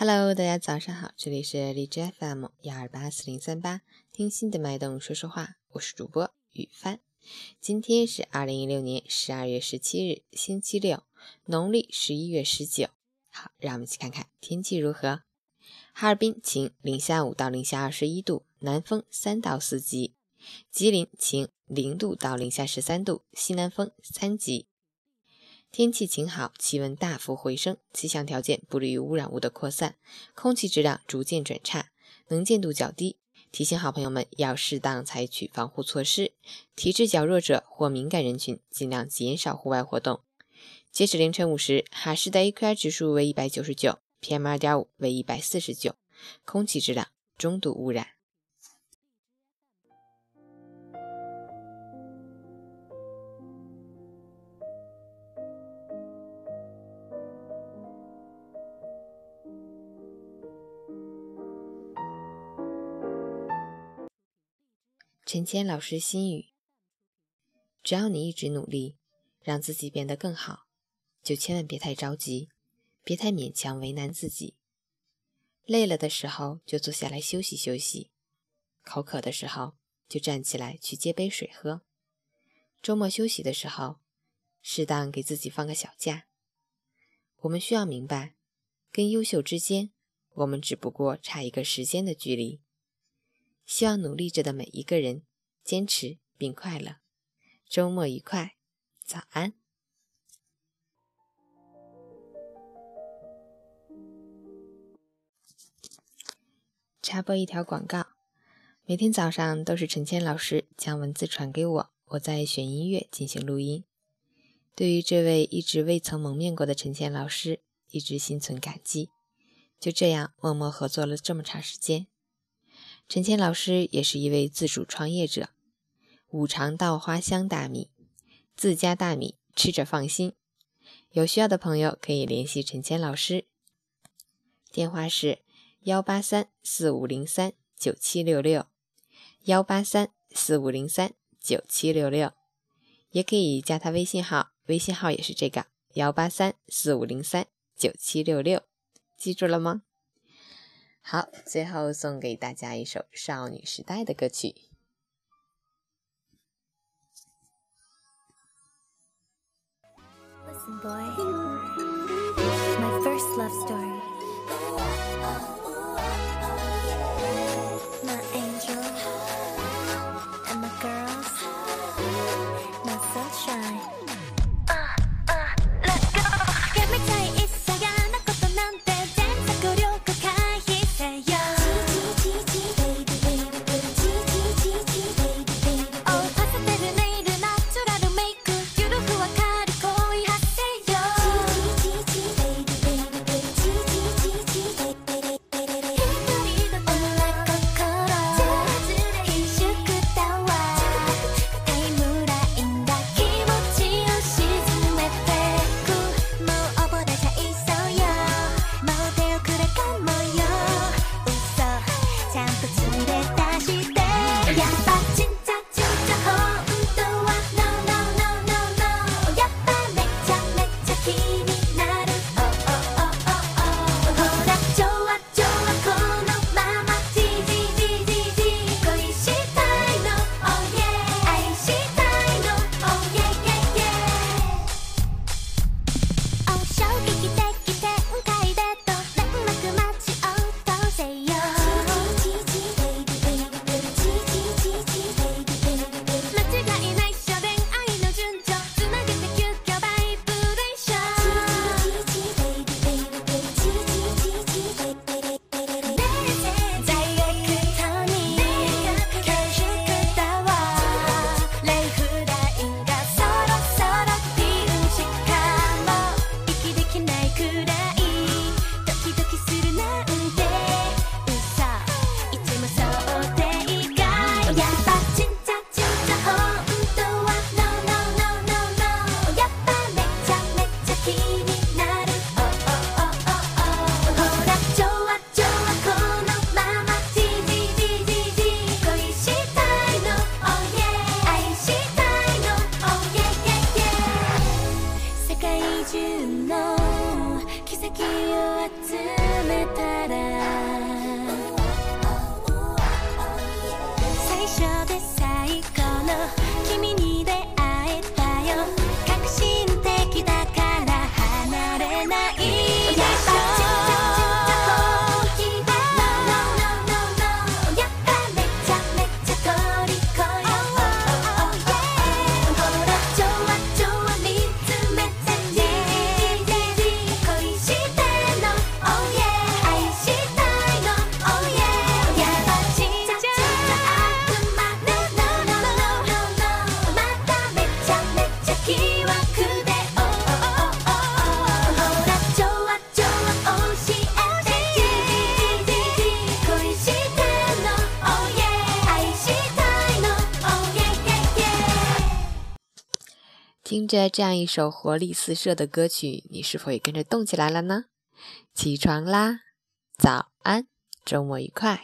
Hello，大家早上好，这里是荔枝 FM 幺二八四零三八，听心的脉动说说话，我是主播雨帆。今天是二零一六年十二月十七日，星期六，农历十一月十九。好，让我们一起看看天气如何。哈尔滨晴，零下五到零下二十一度，南风三到四级。吉林晴，零度到零下十三度，西南风三级。天气晴好，气温大幅回升，气象条件不利于污染物的扩散，空气质量逐渐转差，能见度较低。提醒好朋友们要适当采取防护措施，体质较弱者或敏感人群尽量减少户外活动。截止凌晨五时，哈市的 AQI 指数为一百九十九，PM 二点五为一百四十九，空气质量中度污染。陈谦老师心语：只要你一直努力，让自己变得更好，就千万别太着急，别太勉强为难自己。累了的时候就坐下来休息休息，口渴的时候就站起来去接杯水喝。周末休息的时候，适当给自己放个小假。我们需要明白，跟优秀之间，我们只不过差一个时间的距离。希望努力着的每一个人坚持并快乐，周末愉快，早安。插播一条广告：每天早上都是陈谦老师将文字传给我，我在选音乐进行录音。对于这位一直未曾蒙面过的陈谦老师，一直心存感激。就这样默默合作了这么长时间。陈谦老师也是一位自主创业者，五常稻花香大米，自家大米吃着放心。有需要的朋友可以联系陈谦老师，电话是幺八三四五零三九七六六，幺八三四五零三九七六六，也可以加他微信号，微信号也是这个幺八三四五零三九七六六，记住了吗？好最后送给大家一首少女时代的歌曲。20の奇跡を集めたら听着这样一首活力四射的歌曲，你是否也跟着动起来了呢？起床啦，早安，周末愉快。